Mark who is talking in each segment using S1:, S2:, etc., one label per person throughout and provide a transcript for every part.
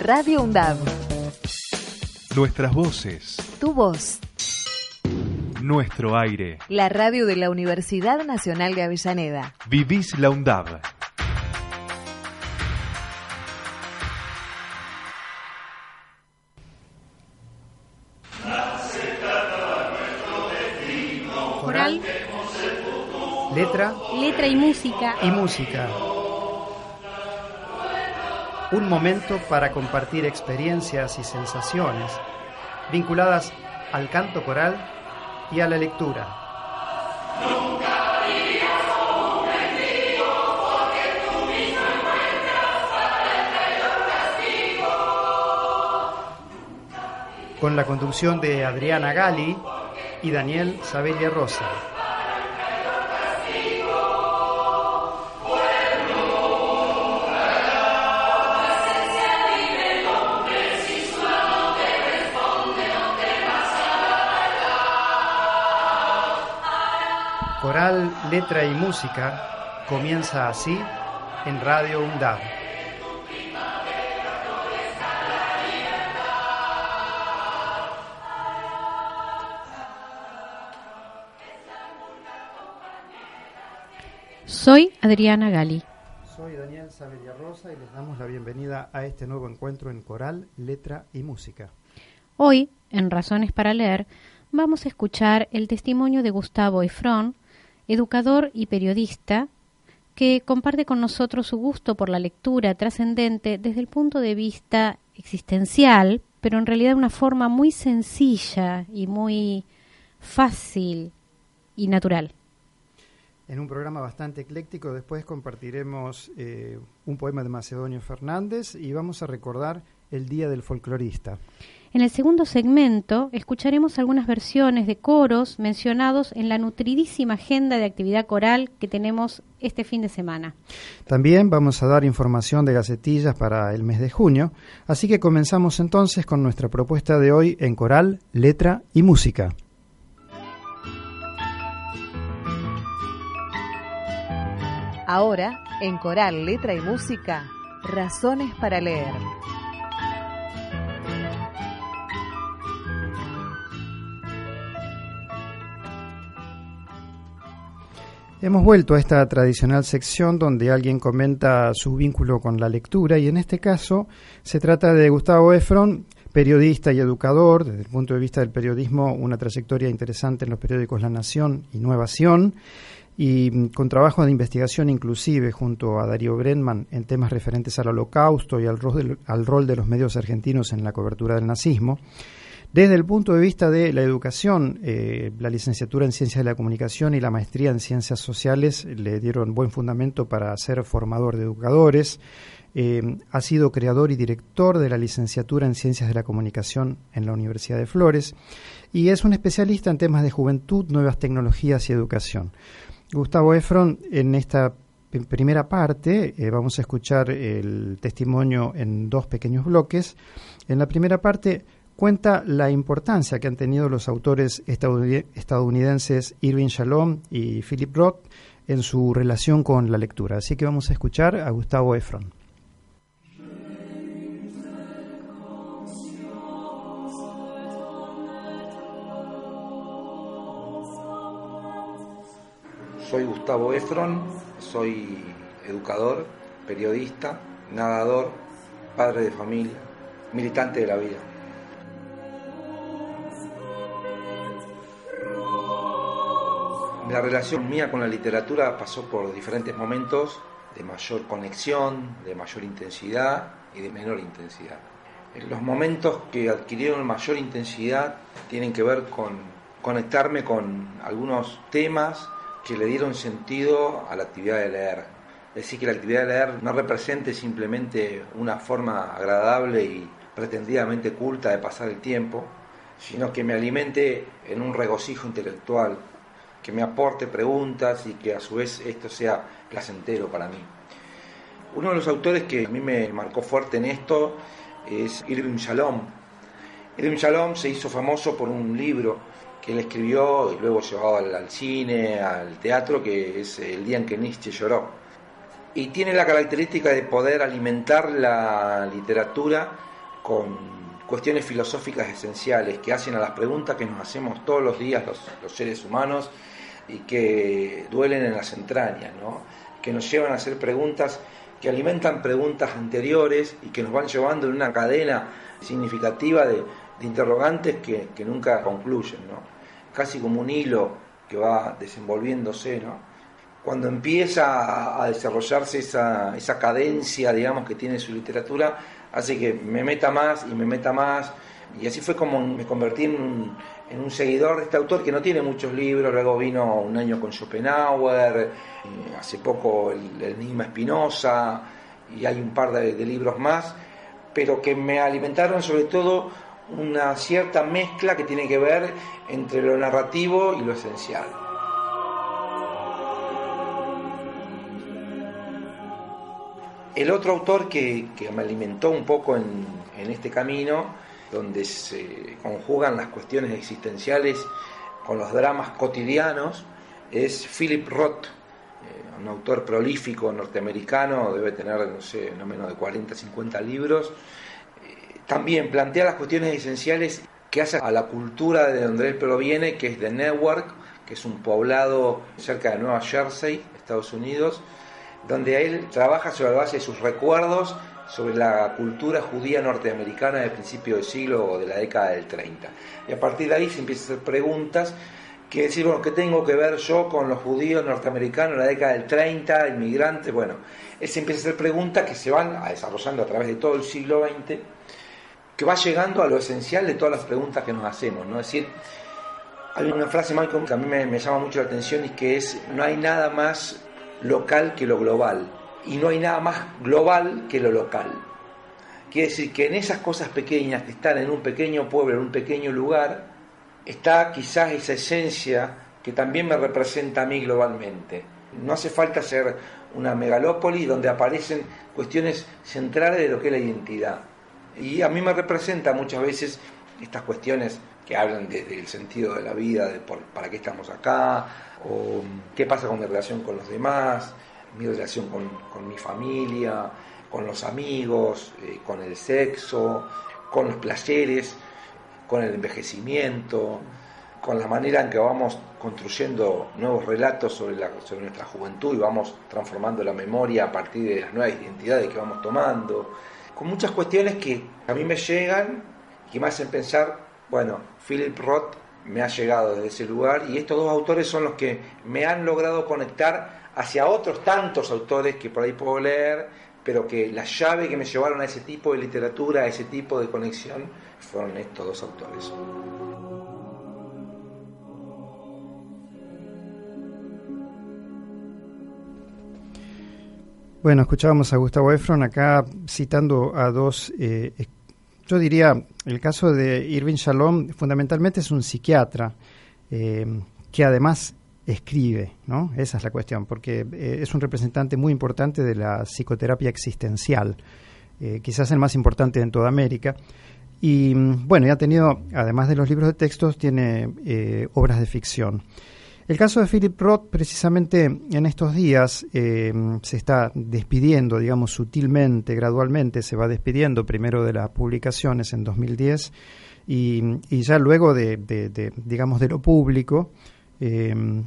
S1: Radio UNDAV.
S2: Nuestras voces.
S1: Tu voz.
S2: Nuestro aire.
S1: La radio de la Universidad Nacional de Avellaneda.
S2: Vivís la UNDAV.
S3: Coral,
S4: Letra
S3: letra y música.
S4: y música. Un momento para compartir experiencias y sensaciones vinculadas al canto coral y a la lectura. Con la conducción de Adriana Gali y Daniel Sabelia Rosa. Coral, letra y música comienza así en Radio UNDAV.
S3: Soy Adriana Gali.
S4: Soy Daniel Sabelia Rosa y les damos la bienvenida a este nuevo encuentro en Coral, letra y música.
S3: Hoy, en Razones para Leer, vamos a escuchar el testimonio de Gustavo Efrón, educador y periodista, que comparte con nosotros su gusto por la lectura trascendente desde el punto de vista existencial, pero en realidad una forma muy sencilla y muy fácil y natural.
S4: En un programa bastante ecléctico, después compartiremos eh, un poema de Macedonio Fernández y vamos a recordar el Día del Folclorista.
S3: En el segundo segmento escucharemos algunas versiones de coros mencionados en la nutridísima agenda de actividad coral que tenemos este fin de semana.
S4: También vamos a dar información de gacetillas para el mes de junio, así que comenzamos entonces con nuestra propuesta de hoy en coral, letra y música.
S1: Ahora, en Coral, Letra y Música, Razones para Leer.
S4: Hemos vuelto a esta tradicional sección donde alguien comenta su vínculo con la lectura y en este caso se trata de Gustavo Efron, periodista y educador, desde el punto de vista del periodismo, una trayectoria interesante en los periódicos La Nación y Nuevación y mm, con trabajo de investigación inclusive junto a Darío Brenman en temas referentes al holocausto y al rol, al rol de los medios argentinos en la cobertura del nazismo. Desde el punto de vista de la educación, eh, la licenciatura en Ciencias de la Comunicación y la maestría en Ciencias Sociales le dieron buen fundamento para ser formador de educadores. Eh, ha sido creador y director de la licenciatura en Ciencias de la Comunicación en la Universidad de Flores y es un especialista en temas de juventud, nuevas tecnologías y educación. Gustavo Efron, en esta primera parte eh, vamos a escuchar el testimonio en dos pequeños bloques. En la primera parte cuenta la importancia que han tenido los autores estadounid- estadounidenses Irving Shalom y Philip Roth en su relación con la lectura. Así que vamos a escuchar a Gustavo Efron.
S5: Soy Gustavo Efron, soy educador, periodista, nadador, padre de familia, militante de la vida. La relación mía con la literatura pasó por diferentes momentos de mayor conexión, de mayor intensidad y de menor intensidad. Los momentos que adquirieron mayor intensidad tienen que ver con conectarme con algunos temas que le dieron sentido a la actividad de leer. Es decir, que la actividad de leer no represente simplemente una forma agradable y pretendidamente culta de pasar el tiempo, sino que me alimente en un regocijo intelectual, que me aporte preguntas y que a su vez esto sea placentero para mí. Uno de los autores que a mí me marcó fuerte en esto es Irving Shalom. Irving Shalom se hizo famoso por un libro que él escribió y luego llevado al, al cine, al teatro, que es El día en que Nietzsche lloró. Y tiene la característica de poder alimentar la literatura con cuestiones filosóficas esenciales que hacen a las preguntas que nos hacemos todos los días los, seres humanos y que duelen en las entrañas, ¿no? que nos llevan a hacer preguntas que alimentan preguntas anteriores y que nos van llevando en una cadena significativa de, interrogantes que, nunca concluyen, ¿no? casi como un hilo que va desenvolviéndose. ¿no? Cuando empieza a desarrollarse esa, esa cadencia, digamos, que tiene su literatura, hace que me meta más y me meta más. Y así fue como me convertí en un, seguidor de este autor que no tiene muchos libros, luego vino un año con Schopenhauer, eh, hace poco el, Enigma Espinosa, y hay un par de libros más, pero que me alimentaron sobre todo una cierta mezcla que tiene que ver entre lo narrativo y lo esencial. El otro autor que, me alimentó un poco en, este camino, donde se conjugan las cuestiones existenciales con los dramas cotidianos, es Philip Roth, eh, un autor prolífico norteamericano, debe tener, no sé, no menos de 40, 50 libros. Eh, también plantea las cuestiones esenciales que hace a la cultura de donde él proviene, que es de Newark, que es un poblado cerca de Nueva Jersey, Estados Unidos, donde él trabaja sobre la base de sus recuerdos sobre la cultura judía norteamericana del principio del siglo o de la década del 30. Y a partir de ahí se empiezan a hacer preguntas que decir, bueno, ¿qué tengo que ver yo con los judíos norteamericanos en la década del 30, inmigrantes? Bueno, él se empieza a hacer preguntas que se van desarrollando a través de todo el siglo XX, que va llegando a lo esencial de todas las preguntas que nos hacemos, ¿no? Es decir, hay una frase, Malcolm, que a mí me, me llama mucho la atención y que es, no hay nada más local que lo global. Y no hay nada más global que lo local. Quiere decir que en esas cosas pequeñas que están en un pequeño pueblo, en un pequeño lugar, está quizás esa esencia que también me representa a mí globalmente. No hace falta ser una megalópoli donde aparecen cuestiones centrales de lo que es la identidad. Y a mí me representa muchas veces estas cuestiones que hablan del sentido de la vida, de para qué estamos acá, o qué pasa con mi relación con los demás, mi relación con, mi familia, con los amigos, eh, con el sexo, con los placeres, con el envejecimiento, con la manera en que vamos construyendo nuevos relatos sobre, la, sobre nuestra juventud y vamos transformando la memoria a partir de las nuevas identidades que vamos tomando, con muchas cuestiones que a mí me llegan y que me hacen pensar bueno, Philip Roth me ha llegado desde ese lugar y estos dos autores son los que me han logrado conectar hacia otros tantos autores que por ahí puedo leer, pero que la llave que me llevaron a ese tipo de literatura, a ese tipo de conexión, fueron estos dos autores.
S4: Bueno, escuchábamos a Gustavo Efron acá citando a dos eh, yo diría, el caso de Irving Shalom fundamentalmente es un psiquiatra eh, que además escribe, ¿no? Esa es la cuestión, porque eh, es un representante muy importante de la psicoterapia existencial, eh, quizás el más importante en toda América. Y bueno, ya ha tenido, además de los libros de textos, tiene obras de ficción. El caso de Philip Roth, precisamente en estos días, eh, se está despidiendo, digamos, sutilmente, gradualmente, se va despidiendo primero de las publicaciones en 2010 y, ya luego de, digamos, de lo público, eh,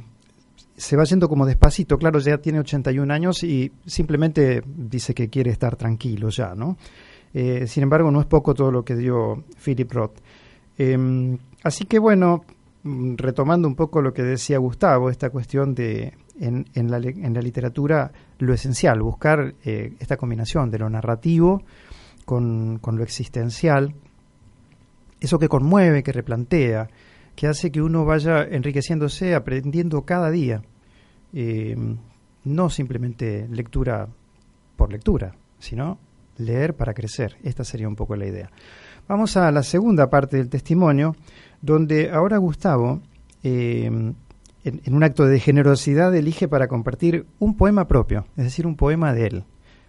S4: se va yendo como despacito. Claro, ya tiene 81 años y simplemente dice que quiere estar tranquilo ya, ¿no? Eh, sin embargo, no es poco todo lo que dio Philip Roth. así que bueno, retomando un poco lo que decía Gustavo, esta cuestión de en, en, la, en la, literatura lo esencial, buscar eh, esta combinación de lo narrativo con, con, lo existencial, eso que conmueve, que replantea, que hace que uno vaya enriqueciéndose, aprendiendo cada día. Eh, no simplemente lectura por lectura, sino leer para crecer. Esta sería un poco la idea. Vamos a la segunda parte del testimonio, donde ahora Gustavo, eh, en, un acto de generosidad, elige para compartir un poema propio, es decir, un poema de él.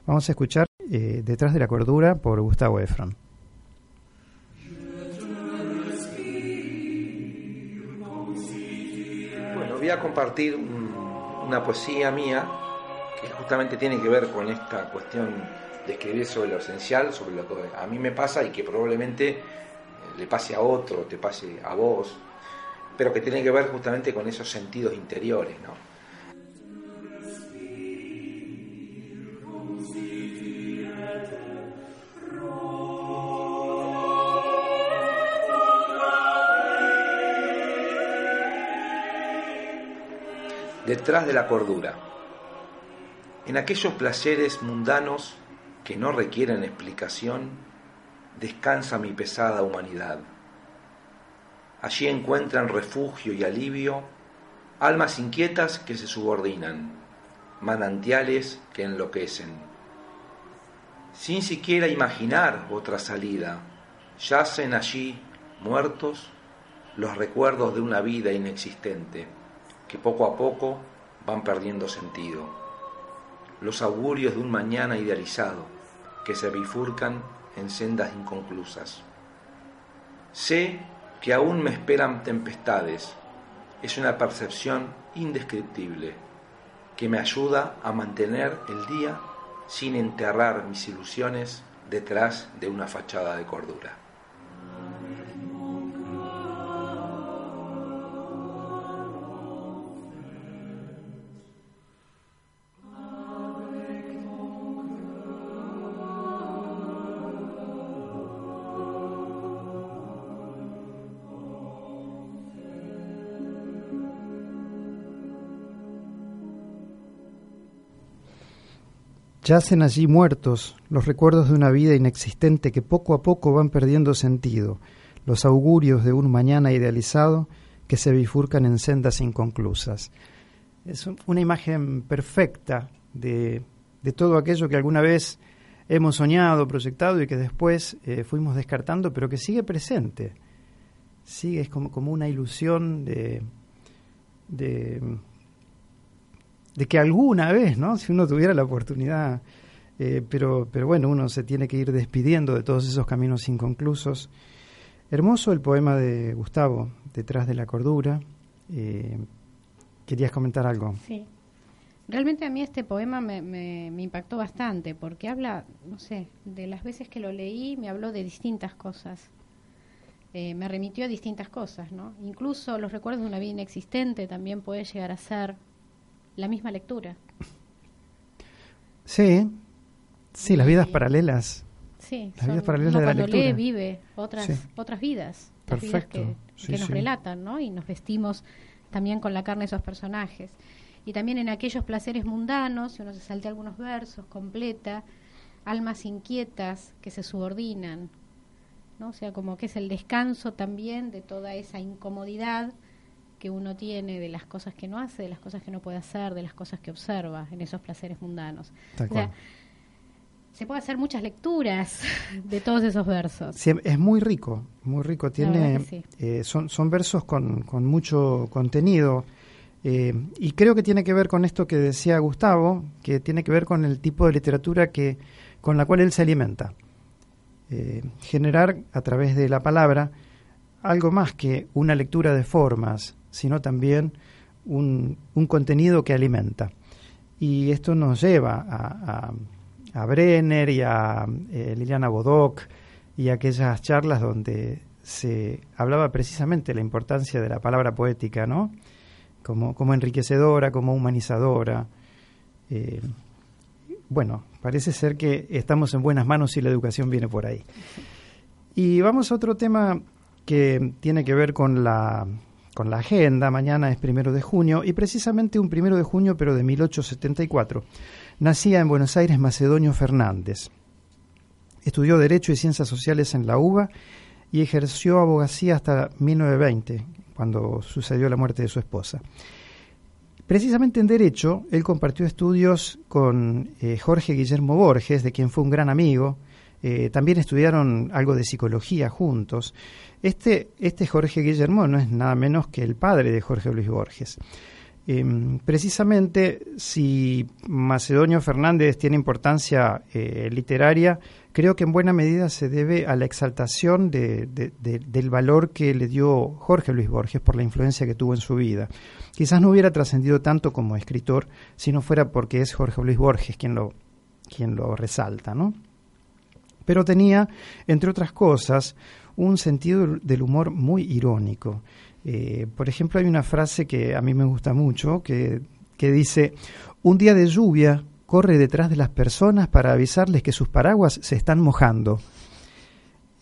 S4: Vamos a escuchar eh, Detrás de la Cordura por Gustavo Efron.
S5: Bueno, voy a compartir una poesía mía que justamente tiene que ver con esta cuestión de escribir sobre lo esencial, sobre lo que a mí me pasa y que probablemente le pase a otro, te pase a vos, pero que tiene que ver justamente con esos sentidos interiores, ¿no? Detrás de la cordura. En aquellos placeres mundanos que no requieren explicación, descansa mi pesada humanidad. Allí encuentran refugio y alivio almas inquietas que se subordinan, manantiales que enloquecen. Sin siquiera imaginar otra salida, yacen allí, muertos, los recuerdos de una vida inexistente, que poco a poco van perdiendo sentido, los augurios de un mañana idealizado, que se bifurcan en sendas inconclusas. Sé que aún me esperan tempestades. Es una percepción indescriptible que me ayuda a mantener el día sin enterrar mis ilusiones detrás de una fachada de cordura.
S4: Yacen allí muertos los recuerdos de una vida inexistente que poco a poco van perdiendo sentido, los augurios de un mañana idealizado que se bifurcan en sendas inconclusas. Es una imagen perfecta de, todo aquello que alguna vez hemos soñado, proyectado y que después eh, fuimos descartando, pero que sigue presente. Sigue, es como, como una ilusión de, de de que alguna vez, ¿no? Si uno tuviera la oportunidad, eh, pero, pero bueno, uno se tiene que ir despidiendo de todos esos caminos inconclusos. Hermoso el poema de Gustavo, Detrás de la Cordura. Eh, ¿Querías comentar algo?
S3: Sí. Realmente a mí este poema me, me, impactó bastante porque habla, no sé, de las veces que lo leí me habló de distintas cosas. Eh, me remitió a distintas cosas, ¿no? Incluso los recuerdos de una vida inexistente también puede llegar a ser la misma lectura.
S4: Sí, sí, las vidas paralelas.
S3: Sí, las vidas paralelas de la cuando lee vive otras otras vidas,
S4: Perfecto.
S3: que, nos relatan, ¿no? Y nos vestimos también con la carne de esos personajes. Y también en aquellos placeres mundanos, si uno se saltea algunos versos, completa, almas inquietas que se subordinan, ¿no? O sea, como que es el descanso también de toda esa incomodidad que uno tiene de las cosas que no hace, de las cosas que no puede hacer, de las cosas que observa en esos placeres mundanos. o sea, se puede hacer muchas lecturas de todos esos versos.
S4: Sí, es muy rico, muy rico. Tiene, eh, son, son versos con, con mucho contenido. Eh, y creo que tiene que ver con esto que decía Gustavo, que tiene que ver con el tipo de literatura que, con la cual él se alimenta. Eh, generar a través de la palabra algo más que una lectura de formas, sino también un, contenido que alimenta. Y esto nos lleva a, a, Brenner y a eh, Liliana Bodoc y aquellas charlas donde se hablaba precisamente de la importancia de la palabra poética, ¿no? Como, como enriquecedora, como humanizadora. Eh, bueno, parece ser que estamos en buenas manos y la educación viene por ahí. Y vamos a otro tema que tiene que ver con la con la agenda. Mañana es primero de junio y precisamente un primero de junio, pero de 1874. Nacía en Buenos Aires Macedonio Fernández. Estudió Derecho y Ciencias Sociales en la UBA y ejerció abogacía hasta 1920, cuando sucedió la muerte de su esposa. Precisamente en Derecho, él compartió estudios con eh, Jorge Guillermo Borges, de quien fue un gran amigo. Eh, también estudiaron algo de psicología juntos. Este, este Jorge Guillermo no es nada menos que el padre de Jorge Luis Borges. Em, precisamente, si Macedonio Fernández tiene importancia eh, literaria, creo que en buena medida se debe a la exaltación del valor que le dio Jorge Luis Borges por la influencia que tuvo en su vida. Quizás no hubiera trascendido tanto como escritor si no fuera porque es Jorge Luis Borges quien lo, quien lo resalta, ¿no? Pero tenía, entre otras cosas, un sentido del humor muy irónico. Eh, por ejemplo, hay una frase que a mí me gusta mucho que, dice, un día de lluvia corre detrás de las personas para avisarles que sus paraguas se están mojando.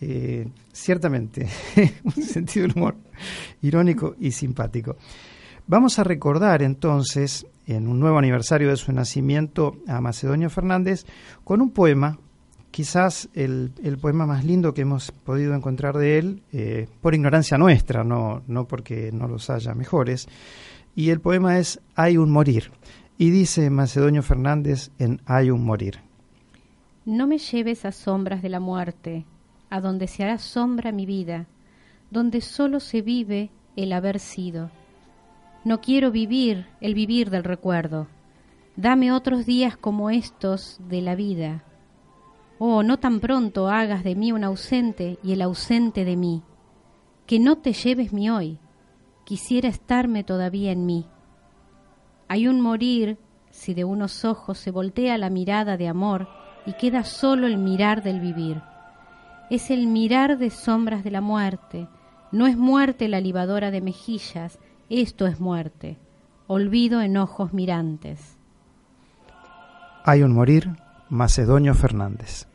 S4: Eh, ciertamente, un sentido del humor irónico y simpático. Vamos a recordar entonces, en un nuevo aniversario de su nacimiento, a Macedonio Fernández con un poema quizás el, poema más lindo que hemos podido encontrar de él, eh, por ignorancia nuestra, no, no porque no los haya mejores, y el poema es Hay un morir, y dice Macedonio Fernández en Hay un morir.
S3: No me lleves a sombras de la muerte, a donde se hará sombra mi vida, donde solo se vive el haber sido. No quiero vivir el vivir del recuerdo. Dame otros días como estos de la vida Oh, no tan pronto hagas de mí un ausente y el ausente de mí. Que no te lleves mi hoy. Quisiera estarme todavía en mí. Hay un morir si de unos ojos se voltea la mirada de amor y queda solo el mirar del vivir. Es el mirar de sombras de la muerte. No es muerte la libadora de mejillas, esto es muerte. Olvido en ojos mirantes.
S4: Hay un morir Macedonio Fernández.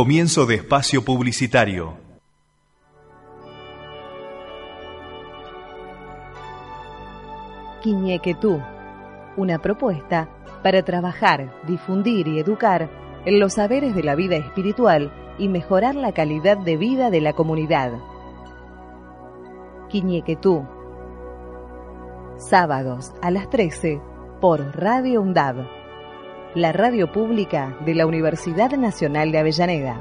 S2: Comienzo de espacio publicitario.
S1: Quiñequetú, una propuesta para trabajar, difundir y educar en los saberes de la vida espiritual y mejorar la calidad de vida de la comunidad. Quiñequetú, sábados a las 13 por Radio UNDAV la radio pública de la Universidad Nacional de Avellaneda.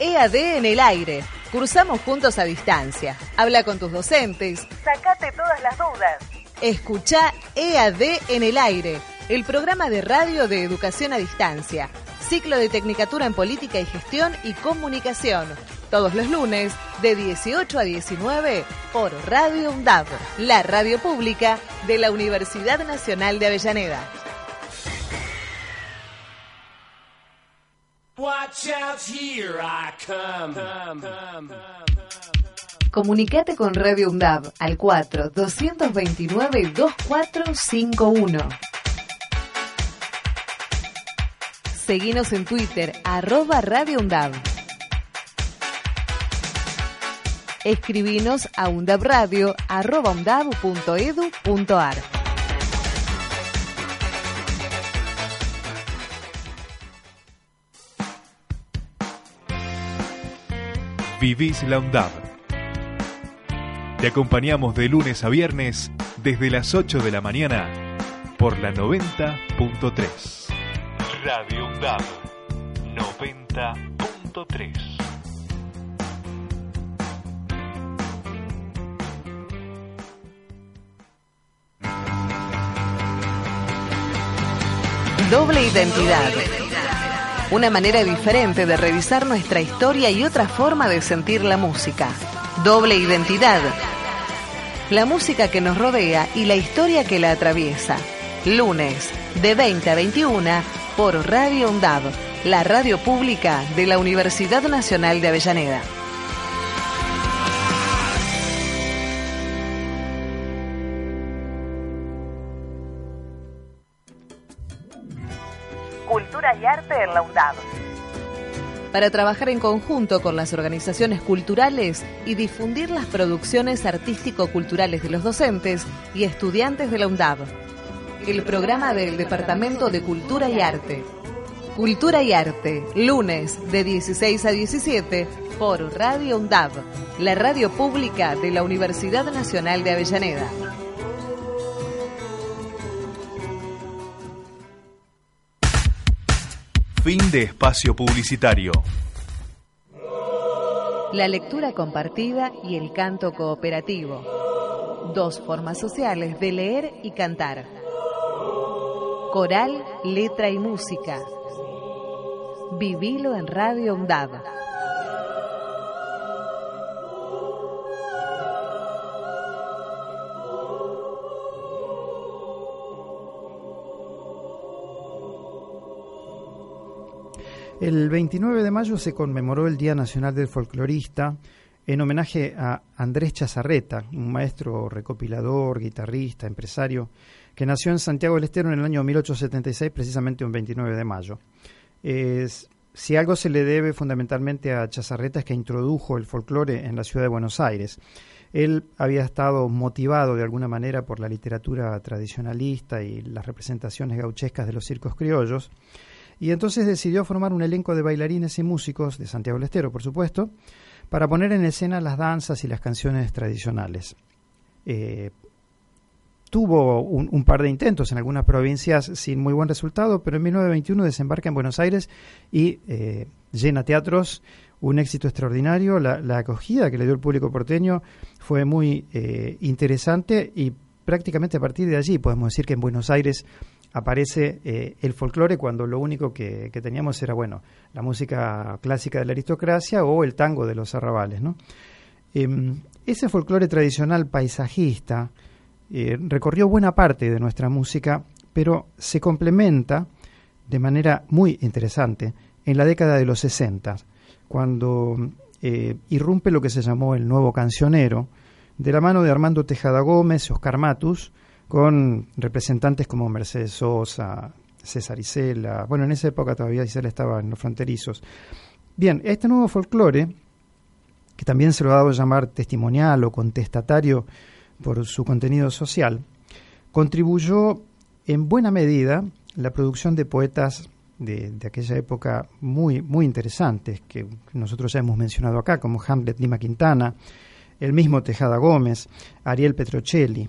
S1: EAD en el aire. Cursamos juntos a distancia. Habla con tus docentes. Sacate todas las dudas. Escucha EAD en el aire, el programa de radio de educación a distancia. Ciclo de Tecnicatura en Política y Gestión y Comunicación todos los lunes de 18 a 19 por Radio UNDAV, la radio pública de la Universidad Nacional de Avellaneda. Comunicate con Radio UNDAV al 4 229 2451. Seguinos en Twitter, arroba Radio UNDAV. Escribinos a undabradio.edu.ar.
S2: Vivís la UNDAB. Te acompañamos de lunes a viernes desde las 8 de la mañana por la 90.3. Radio UNDAB 90.3.
S1: Doble identidad. Una manera diferente de revisar nuestra historia y otra forma de sentir la música. Doble identidad. La música que nos rodea y la historia que la atraviesa. Lunes, de 20 a 21, por Radio UNDAV, la radio pública de la Universidad Nacional de Avellaneda. Arte en la UNDAV para trabajar en conjunto con las organizaciones culturales y difundir las producciones artístico-culturales de los docentes y estudiantes de la UNDAV. El programa del Departamento de Cultura y Arte. Cultura y Arte, lunes de 16 a 17 por Radio UNDAV, la radio pública de la Universidad Nacional de Avellaneda.
S2: Fin de espacio publicitario.
S1: La lectura compartida y el canto cooperativo. Dos formas sociales de leer y cantar. Coral, letra y música. Vivilo en Radio UNDAV.
S4: El 29 de mayo se conmemoró el Día Nacional del Folclorista en homenaje a Andrés Chazarreta, un maestro recopilador, guitarrista, empresario, que nació en Santiago del Estero en el año 1876, precisamente un 29 de mayo. si algo se le debe fundamentalmente a Chazarreta es que introdujo el folclore en la ciudad de Buenos Aires. Él había estado motivado de alguna manera por la literatura tradicionalista y las representaciones gauchescas de los circos criollos, y entonces decidió formar un elenco de bailarines y músicos, de Santiago del Estero por supuesto, para poner en escena las danzas y las canciones tradicionales. Eh, tuvo un, par de intentos en algunas provincias sin muy buen resultado, pero en 1921 desembarca en Buenos Aires y eh, llena teatros, un éxito extraordinario. La, acogida que le dio el público porteño fue muy eh, interesante y prácticamente a partir de allí podemos decir que en Buenos Aires aparece eh, el folclore cuando lo único que, teníamos era, bueno, la música clásica de la aristocracia o el tango de los arrabales, ¿no? Em, ese folclore tradicional paisajista eh, recorrió buena parte de nuestra música, pero se complementa de manera muy interesante en la década de los 60, cuando eh, irrumpe lo que se llamó el nuevo cancionero, de la mano de Armando Tejada Gómez, Oscar Matus, con representantes como Mercedes Sosa, César Isela. Bueno, en esa época todavía Isela estaba en los fronterizos. Bien, este nuevo folclore, que también se lo ha dado llamar testimonial o contestatario por su contenido social, contribuyó en buena medida la producción de poetas de, aquella época muy, muy interesantes, que nosotros ya hemos mencionado acá, como Hamlet Lima Quintana, el mismo Tejada Gómez, Ariel Petrocelli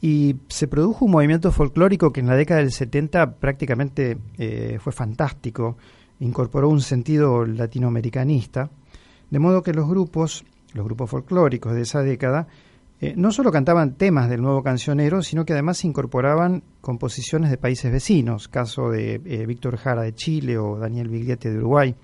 S4: y se produjo un movimiento folclórico que en la década del 70 prácticamente eh, fue fantástico, incorporó un sentido latinoamericanista, de modo que los grupos, los grupos folclóricos de esa década, eh, no solo cantaban temas del nuevo cancionero, sino que además incorporaban composiciones de países vecinos, caso de eh, Víctor Jara de Chile o Daniel Biglietti de Uruguay.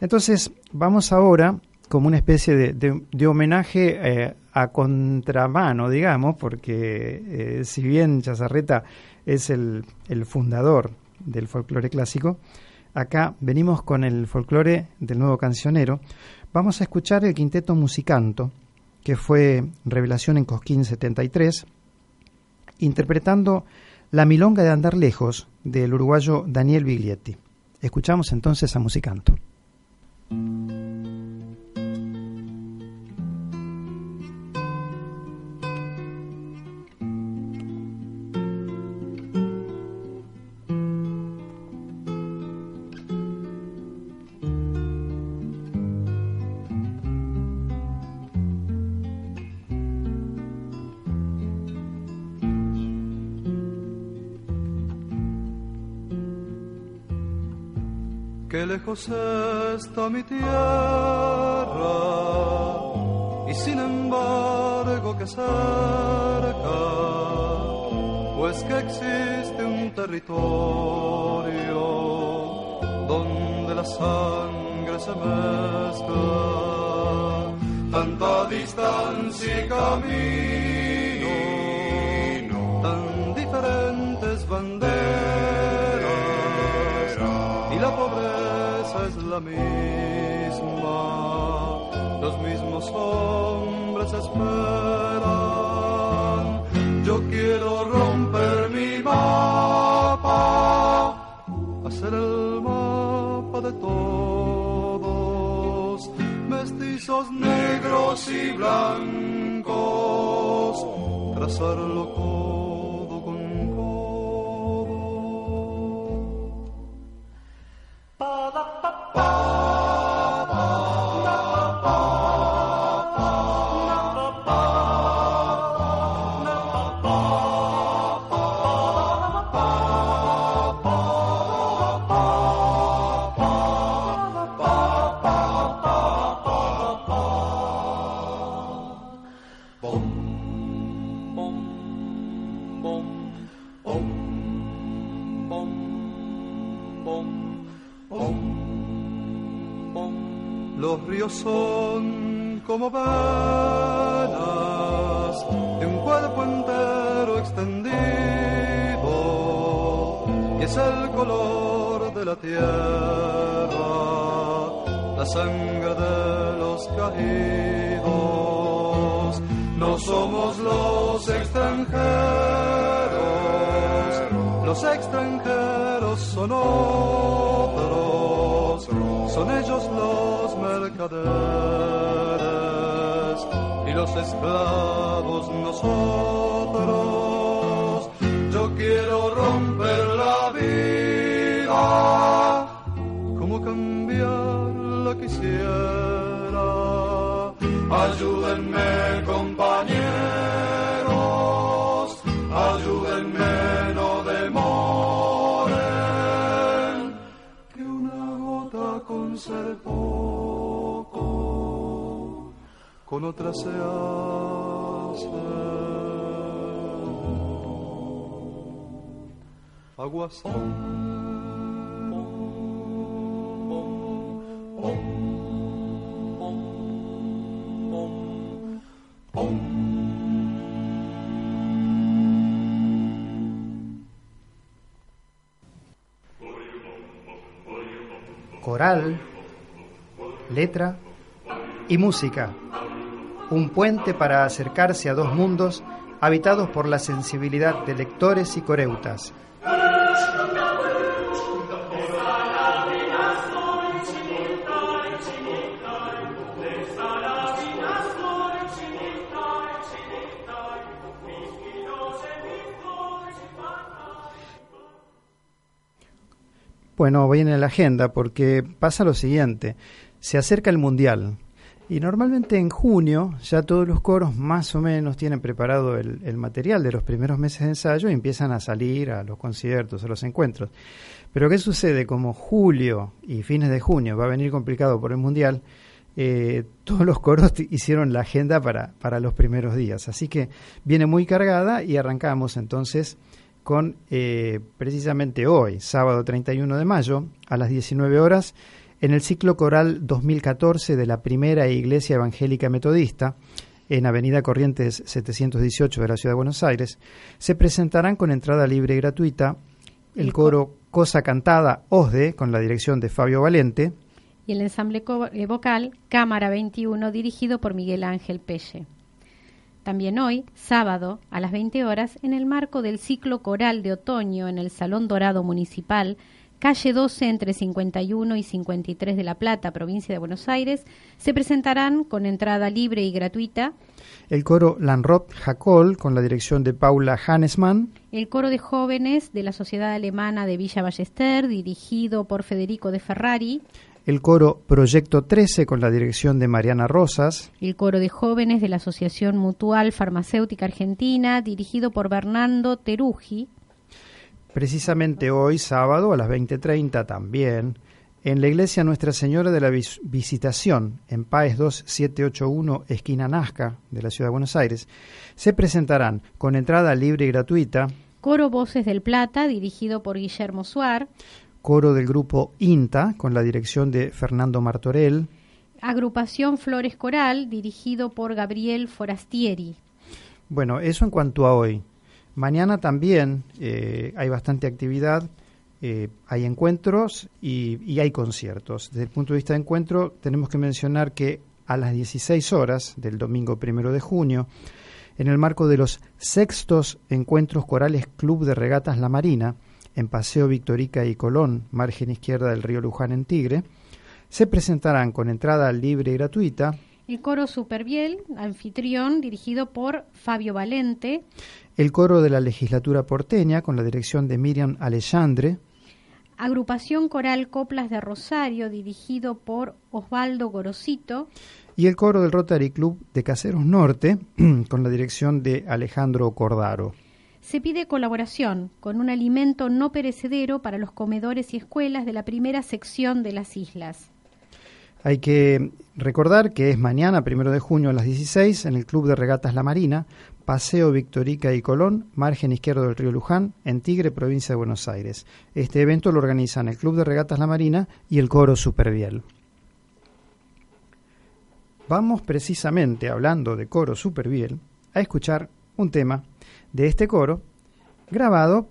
S4: Entonces, vamos ahora como una especie de, homenaje eh, a contramano, digamos, porque eh, si bien Chazarreta es el, fundador del folclore clásico, acá venimos con el folclore del nuevo cancionero. Vamos a escuchar el quinteto Musicanto, que fue revelación en Cosquín 73, interpretando La Milonga de Andar Lejos del uruguayo Daniel Biglietti. Escuchamos entonces a Musicanto.
S6: Lejos está mi tierra y sin embargo que cerca, pues que existe un territorio donde la sangre se mezcla, tanta distancia y camino, tan diferentes banderas la misma, los mismos hombres esperan. Yo quiero romper mi mapa, hacer el mapa de todos, mestizos negros y blancos, trazarlo codo son como venas de un cuerpo entero extendido y es el color de la tierra, la sangre de los caídos. No somos los extranjeros, los extranjeros son otros, son ellos los y los esclavos nosotros. Yo quiero romper la vida, como cambiarla quisiera. Ayúdenme con otra se hace. Aguas.
S4: Coral, letra y música. Un puente para acercarse a dos mundos habitados por la sensibilidad de lectores y coreutas. Bueno, voy en la agenda porque pasa lo siguiente. Se acerca el Mundial y normalmente en junio ya todos los coros más o menos tienen preparado el, material de los primeros meses de ensayo y empiezan a salir a los conciertos, a los encuentros. Pero ¿qué sucede? Como julio y fines de junio va a venir complicado por el Mundial, eh, todos los coros hicieron la agenda para, para los primeros días. Así que viene muy cargada y arrancamos entonces con eh, precisamente hoy, sábado 31 de mayo, a las 19 horas, en el ciclo coral 2014 de la Primera Iglesia Evangélica Metodista, en Avenida Corrientes 718 de la Ciudad de Buenos Aires, se presentarán con entrada libre y gratuita el coro Cosa Cantada OSDE, con la dirección de Fabio Valente,
S3: y el ensamble vocal Cámara 21, dirigido por Miguel Ángel Pelle. También hoy, sábado, a las 20 horas, en el marco del ciclo coral de otoño en el Salón Dorado Municipal, calle 12 entre 51 y 53 de La Plata, provincia de Buenos Aires, se presentarán con entrada libre y gratuita.
S4: El coro Lanrot Jacol con la dirección de Paula Hannesmann,
S3: el coro de jóvenes de la Sociedad Alemana de Villa Ballester, dirigido por Federico de Ferrari,
S4: el coro Proyecto 13 con la dirección de Mariana Rosas,
S3: el coro de jóvenes de la Asociación Mutual Farmacéutica Argentina, dirigido por Bernardo Teruji.
S4: Precisamente hoy, sábado, a las 20.30 también, en la iglesia Nuestra Señora de la Vis Visitación, en Paes 2781, esquina Nazca, de la Ciudad de Buenos Aires, se presentarán con entrada libre y gratuita
S3: Coro Voces del Plata, dirigido por Guillermo Suar,
S4: coro del grupo INTA, con la dirección de Fernando Martorell.
S3: Agrupación Flores Coral, dirigido por Gabriel Forastieri.
S4: Bueno, eso en cuanto a hoy. Mañana también eh, hay bastante actividad eh, hay encuentros y, hay conciertos. Desde el punto de vista de encuentro, tenemos que mencionar que a las 16 horas del domingo primero de junio, en el marco de los sextos encuentros corales Club de Regatas La Marina, en Paseo Victorica y Colón, margen izquierda del río Luján en Tigre, se presentarán con entrada libre y gratuita
S3: el coro Superviel, anfitrión, dirigido por Fabio Valente.
S4: El coro de la legislatura porteña, con la dirección de Miriam Alexandre.
S3: Agrupación Coral Coplas de Rosario, dirigido por Osvaldo Gorosito.
S4: Y el coro del Rotary Club de Caseros Norte, con la dirección de Alejandro Cordaro.
S3: Se pide colaboración con un alimento no perecedero para los comedores y escuelas de la primera sección de las islas.
S4: Hay que recordar que es mañana, primero de junio a las 16, en el Club de Regatas La Marina, Paseo Victorica y Colón, margen izquierdo del río Luján, en Tigre, provincia de Buenos Aires. Este evento lo organizan el Club de Regatas La Marina y el Coro Superviel. Vamos precisamente, hablando de Coro Superviel, a escuchar un tema de este coro grabado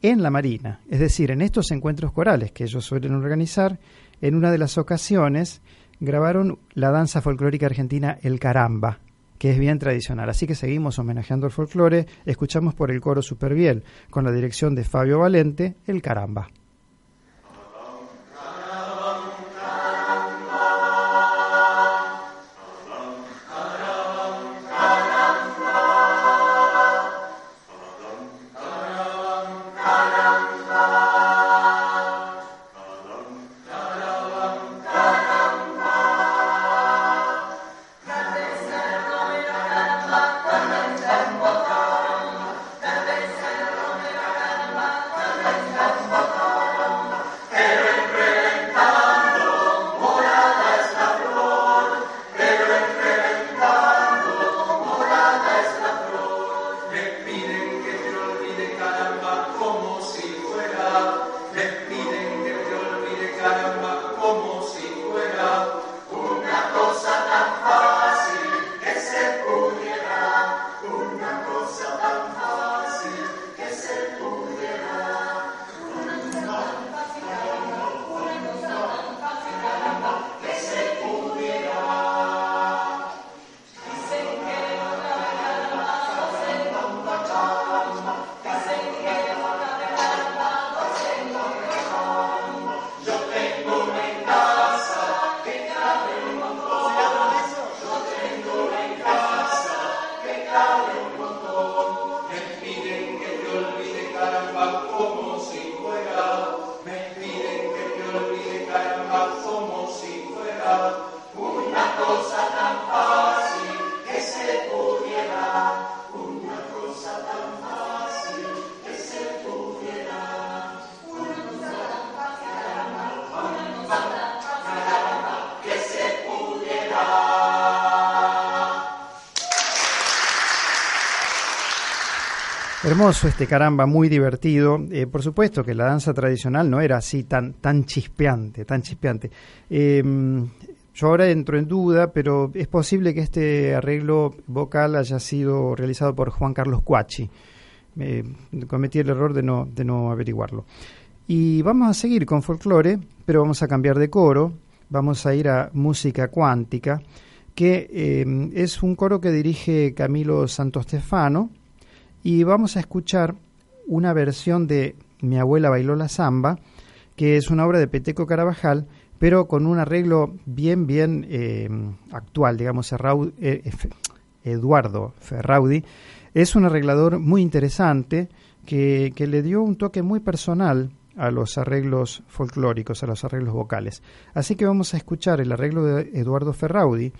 S4: en la Marina, es decir, en estos encuentros corales que ellos suelen organizar en una de las ocasiones grabaron la danza folclórica argentina El Caramba, que es bien tradicional. Así que seguimos homenajeando el folclore, escuchamos por el coro Superviel, con la dirección de Fabio Valente, El Caramba. Este caramba, muy divertido. Eh, por supuesto que la danza tradicional no era así tan, tan chispeante, tan chispeante. Em, yo ahora entro en duda, pero es posible que este arreglo vocal haya sido realizado por Juan Carlos Cuachi. cometí el error de no, de no averiguarlo. Y vamos a seguir con folclore, pero vamos a cambiar de coro. Vamos a ir a música cuántica, que em, es un coro que dirige Camilo Santostefano y vamos a escuchar una versión de Mi abuela bailó la samba, que es una obra de Peteco Carabajal, pero con un arreglo bien, bien eh, actual, digamos, eh, Eduardo Ferraudi. Es un arreglador muy interesante que, que le dio un toque muy personal a los arreglos folclóricos, a los arreglos vocales. Así que vamos a escuchar el arreglo de Eduardo Ferraudi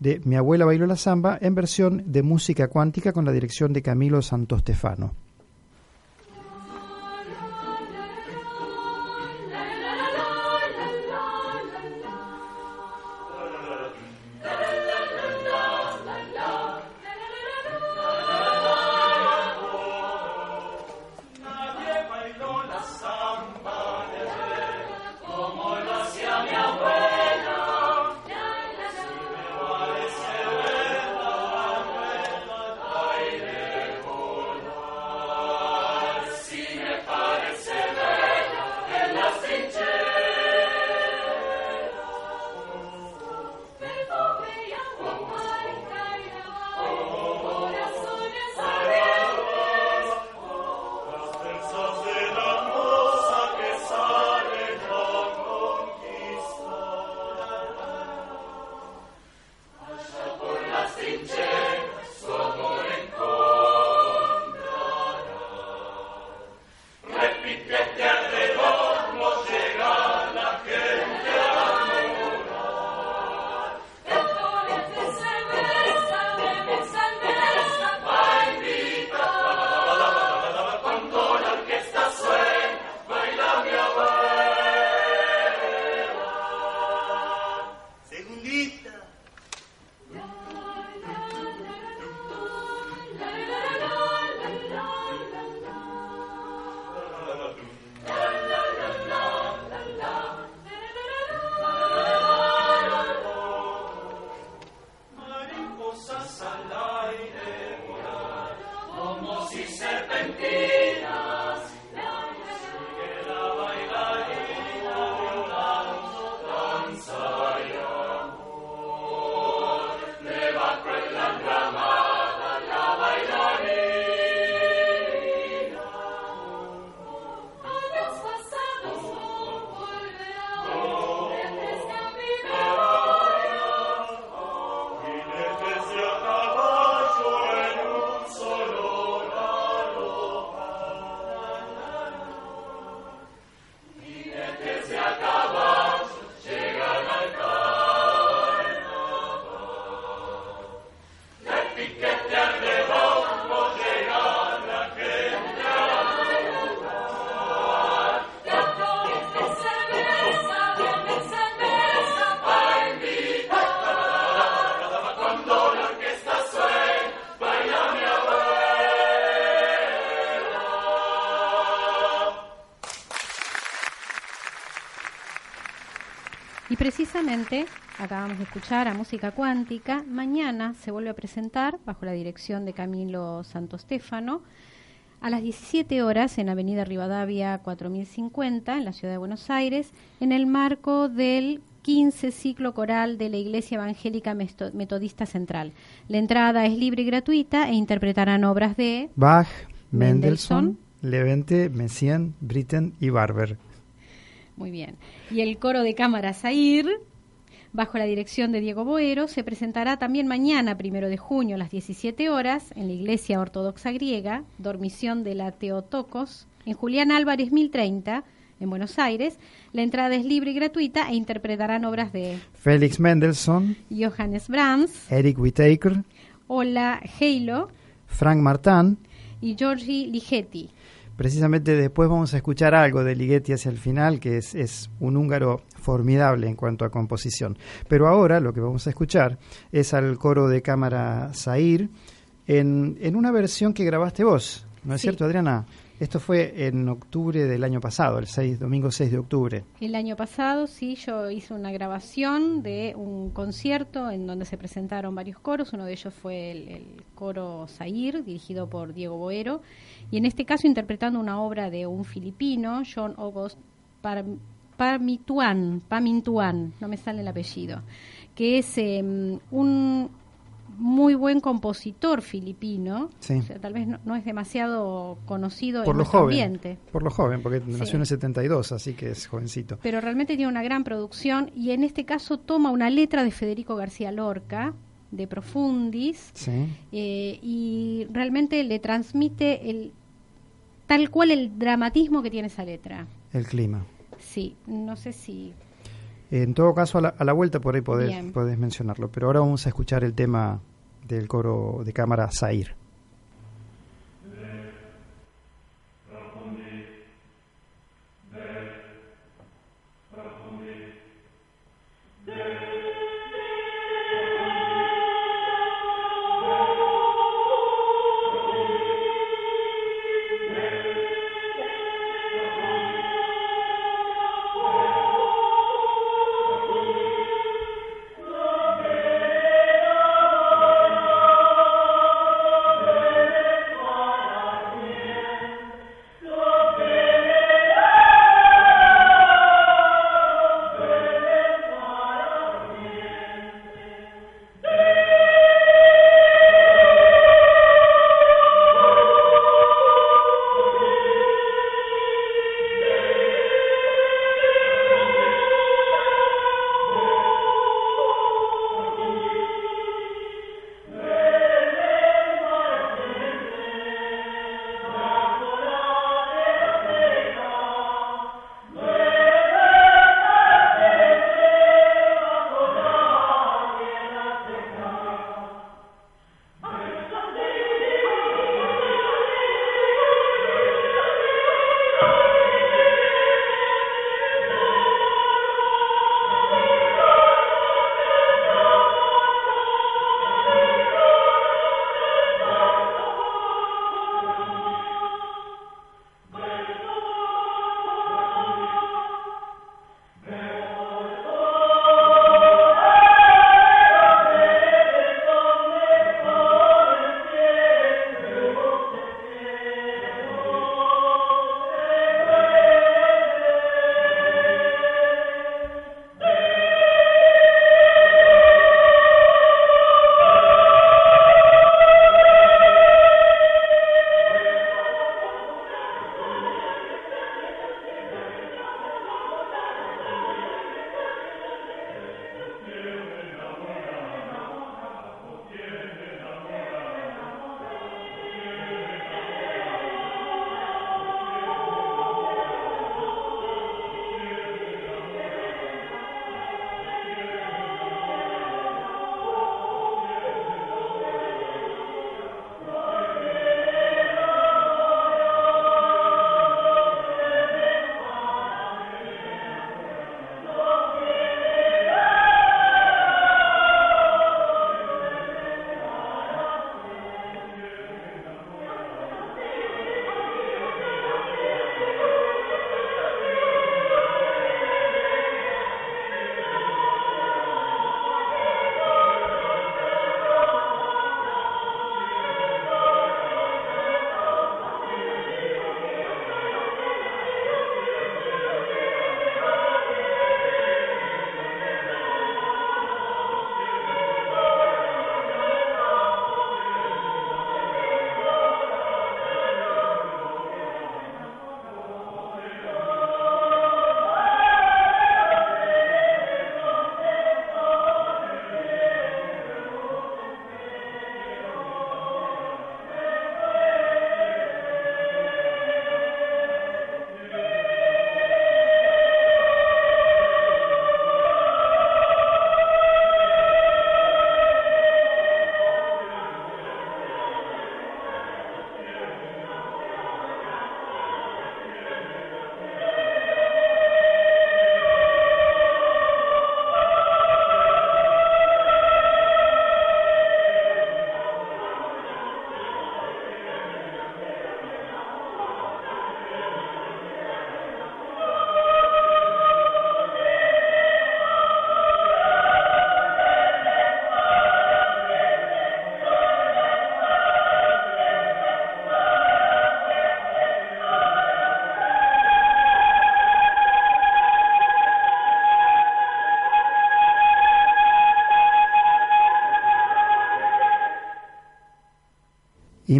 S4: de Mi abuela bailó la samba en versión de música cuántica con la dirección de Camilo Santostefano.
S3: Acabamos de escuchar a Música Cuántica. Mañana se vuelve a presentar, bajo la dirección de Camilo Santostéfano, a las 17 horas en Avenida Rivadavia 4050, en la ciudad de Buenos Aires, en el marco del 15 ciclo coral de la Iglesia Evangélica Metodista Central. La entrada es libre y gratuita e interpretarán obras de
S4: Bach, Mendelssohn, Levente, Messiaen, Britten y Barber.
S3: Muy bien. Y el coro de cámara Zair, bajo la dirección de Diego Boero, se presentará también mañana, primero de junio, a las 17 horas, en la Iglesia Ortodoxa Griega, Dormición de la Teotocos, en Julián Álvarez 1030, en Buenos Aires. La entrada es libre y gratuita e interpretarán obras de
S4: Félix Mendelssohn,
S3: Johannes Brahms,
S4: Eric Whittaker,
S3: Ola Heilo,
S4: Frank Martin
S3: y Giorgi Ligeti.
S4: Precisamente después vamos a escuchar algo de Ligeti hacia el final, que es, un húngaro formidable en cuanto a composición. Pero ahora lo que vamos a escuchar es al coro de cámara Zair en, en una versión que grabaste vos, ¿no es cierto, Adriana? Esto fue en octubre del año pasado, el 6, domingo 6 de octubre.
S3: El año pasado, sí, yo hice una grabación de un concierto en donde se presentaron varios coros. Uno de ellos fue el, coro Zair, dirigido por Diego Boero. Y en este caso interpretando una obra de un filipino, John August Pamituan, Pamintuan, no me sale el apellido, que es em, un muy buen compositor filipino. tal vez no, es demasiado conocido
S4: por
S3: en
S4: lo joven,
S3: ambiente.
S4: Por lo joven, porque nació en el 72, así que es jovencito.
S3: Pero realmente tiene una gran producción y en este caso toma una letra de Federico García Lorca, de Profundis, eh, y realmente le transmite el tal cual el dramatismo que tiene esa letra.
S4: El clima.
S3: Sí, no sé si
S4: en todo caso, a la, vuelta por ahí podés, podés, mencionarlo. Pero ahora vamos a escuchar el tema del coro de cámara Zair.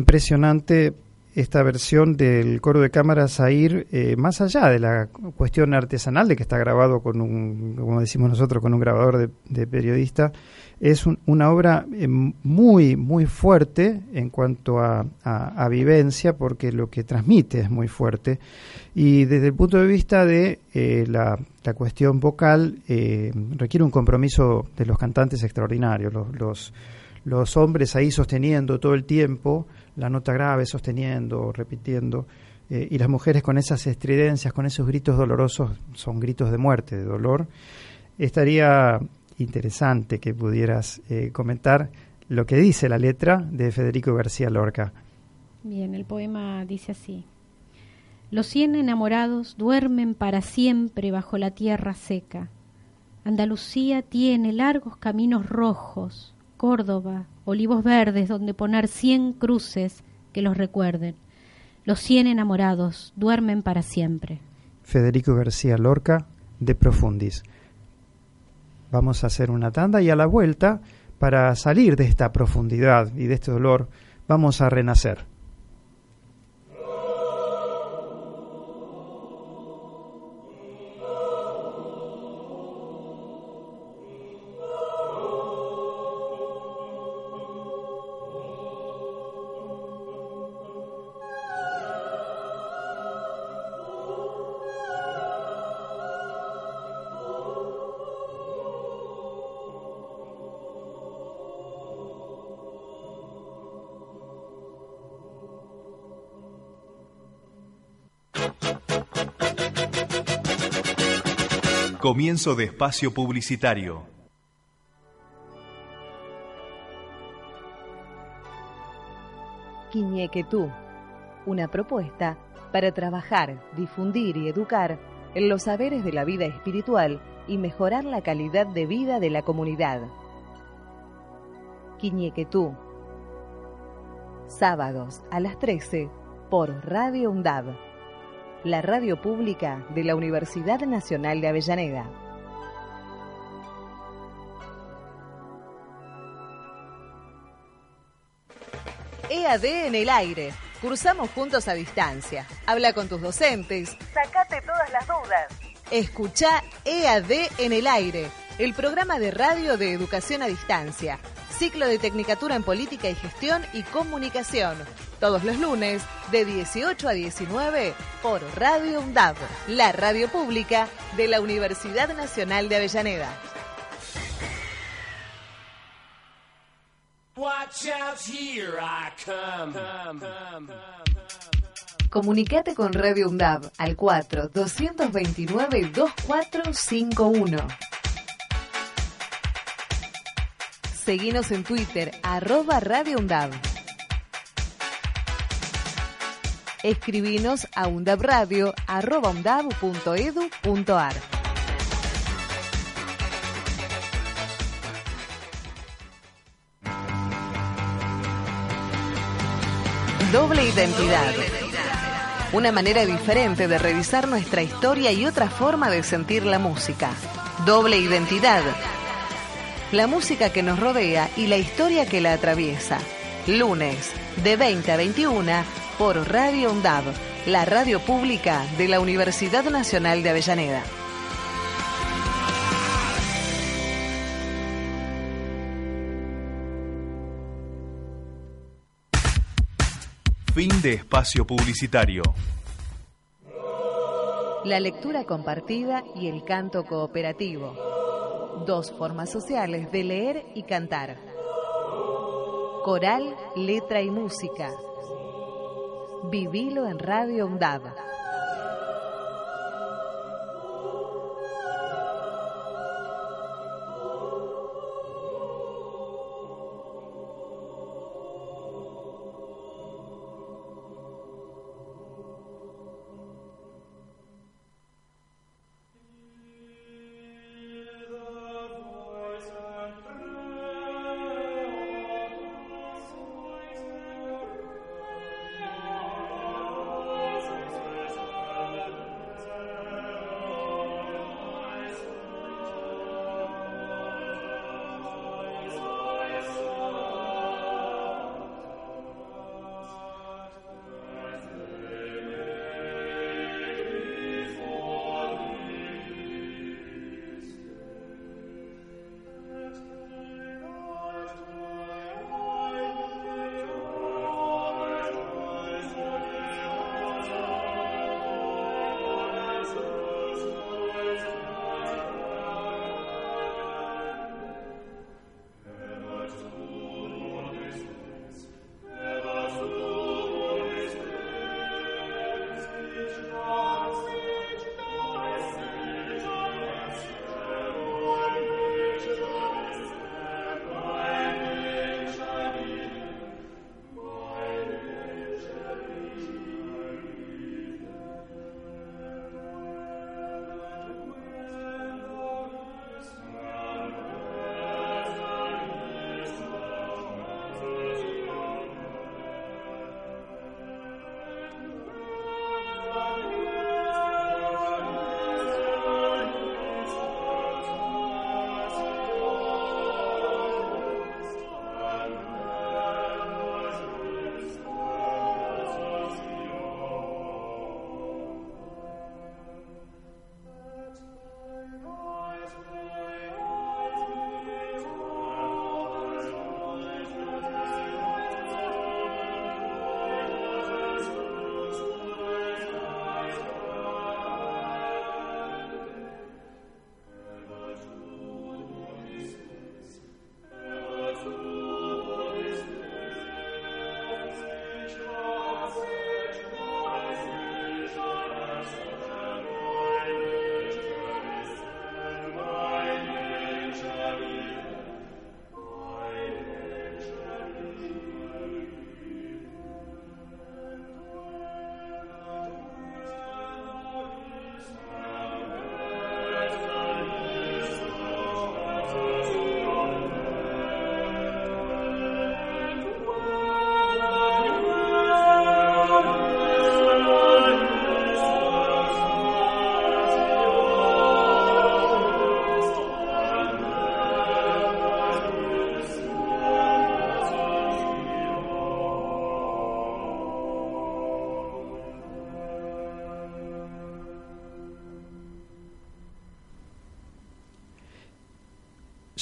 S4: Impresionante esta versión del coro de cámaras a ir eh, más allá de la cuestión artesanal de que está grabado con un, como decimos nosotros, con un grabador de, periodista, es una obra eh, muy, muy fuerte en cuanto a, vivencia, porque lo que transmite es muy fuerte. Y desde el punto de vista de eh, la, cuestión vocal, requiere un compromiso de los cantantes extraordinarios, los, los hombres ahí sosteniendo todo el tiempo la nota grave sosteniendo, repitiendo, eh, y las mujeres con esas estridencias, con esos gritos dolorosos, son gritos de muerte, de dolor. Estaría interesante que pudieras eh, comentar lo que dice la letra de Federico García Lorca.
S3: Bien, el poema dice así. Los cien enamorados duermen para siempre bajo la tierra seca. Andalucía tiene largos caminos rojos, Córdoba, olivos verdes donde poner cien cruces que los recuerden. Los cien enamorados duermen para siempre.
S4: Federico García Lorca, de Profundis. Vamos a hacer una tanda y a la vuelta, para salir de esta profundidad y de este dolor, vamos a renacer.
S2: Comienzo de espacio publicitario.
S1: Quiñequetú, una propuesta para trabajar, difundir y educar en los saberes de la vida espiritual y mejorar la calidad de vida de la comunidad. Quiñequetú, sábados a las 13 por Radio UNDAV la radio pública de la Universidad Nacional de Avellaneda. EAD en el aire. Cursamos juntos a distancia. Habla con tus docentes. Sacate todas las dudas. Escucha EAD en el aire, el programa de radio de educación a distancia. Ciclo de Tecnicatura en Política y Gestión y Comunicación todos los lunes de 18 a 19 por Radio UNDAV, la radio pública de la Universidad Nacional de Avellaneda. Comunicate con Radio UNDAV al 4 229 2451. Seguinos en Twitter, arroba Radio UNDAV. A undabradio.edu.ar. Doble identidad. Una manera diferente de revisar nuestra historia y otra forma de sentir la música. Doble identidad. La música que nos rodea y la historia que la atraviesa. Lunes, de 20 a 21 por Radio UNDAV, la radio pública de la Universidad Nacional de Avellaneda.
S2: Fin de espacio publicitario.
S1: La lectura compartida y el canto cooperativo. Dos formas sociales de leer y cantar. Coral, letra y música Vivilo en Radio UNDAV.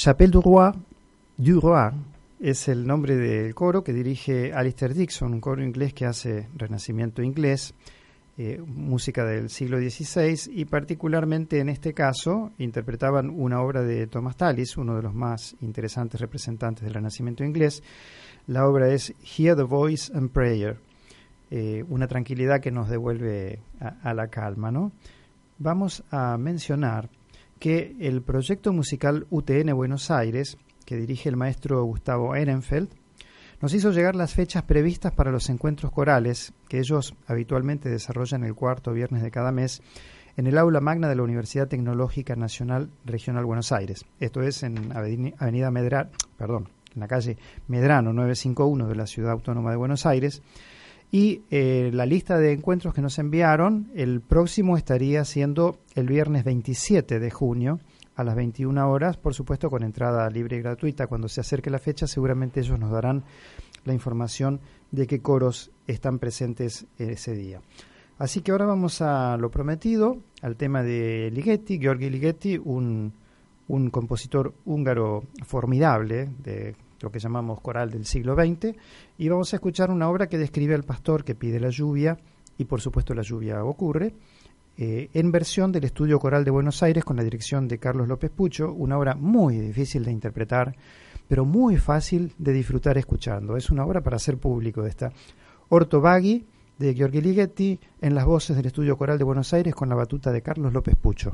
S4: Chapelle du Roi, du Roi es el nombre del coro que dirige Alistair Dixon, un coro inglés que hace renacimiento inglés, eh, música del siglo XVI y particularmente en este caso interpretaban una obra de Thomas Tallis, uno de los más interesantes representantes del renacimiento inglés. La obra es Hear the Voice and Prayer, eh, una tranquilidad que nos devuelve a, a la calma. ¿no? Vamos a mencionar que el proyecto musical UTN Buenos Aires, que dirige el maestro Gustavo Ehrenfeld, nos hizo llegar las fechas previstas para los encuentros corales que ellos habitualmente desarrollan el cuarto viernes de cada mes en el aula magna de la Universidad Tecnológica Nacional Regional Buenos Aires. Esto es en Avenida Medrano, perdón, en la calle Medrano 951 de la Ciudad Autónoma de Buenos Aires. Y eh, la lista de encuentros que nos enviaron, el próximo estaría siendo el viernes 27 de junio a las 21 horas, por supuesto con entrada libre y gratuita. Cuando se acerque la fecha, seguramente ellos nos darán la información de qué coros están presentes ese día. Así que ahora vamos a lo prometido, al tema de Ligeti, Georgi Ligeti, un, un compositor húngaro formidable de lo que llamamos coral del siglo XX, y vamos a escuchar una obra que describe al pastor que pide la lluvia, y por supuesto la lluvia ocurre, eh, en versión del Estudio Coral de Buenos Aires con la dirección de Carlos López Pucho, una obra muy difícil de interpretar, pero muy fácil de disfrutar escuchando. Es una obra para hacer público esta. Orto Bagui, de Giorgi Ligeti, en las voces del Estudio Coral de Buenos Aires con la batuta de Carlos López Pucho.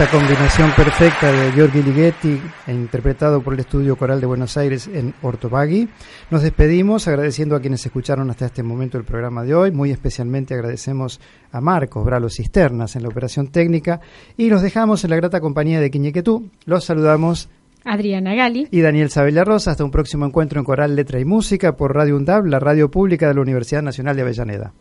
S4: Esta combinación perfecta de Giorgi Ligeti, interpretado por el Estudio Coral de Buenos Aires en Ortobagui, nos despedimos agradeciendo a quienes escucharon hasta este momento el programa de hoy. Muy especialmente agradecemos a Marcos Bralo Cisternas en la operación técnica y los dejamos en la grata compañía de Quiñequetú. Los saludamos.
S3: Adriana Gali
S4: y Daniel Sabella Rosa. Hasta un próximo encuentro en Coral Letra y Música por Radio UNDAB, la radio pública de la Universidad Nacional de Avellaneda.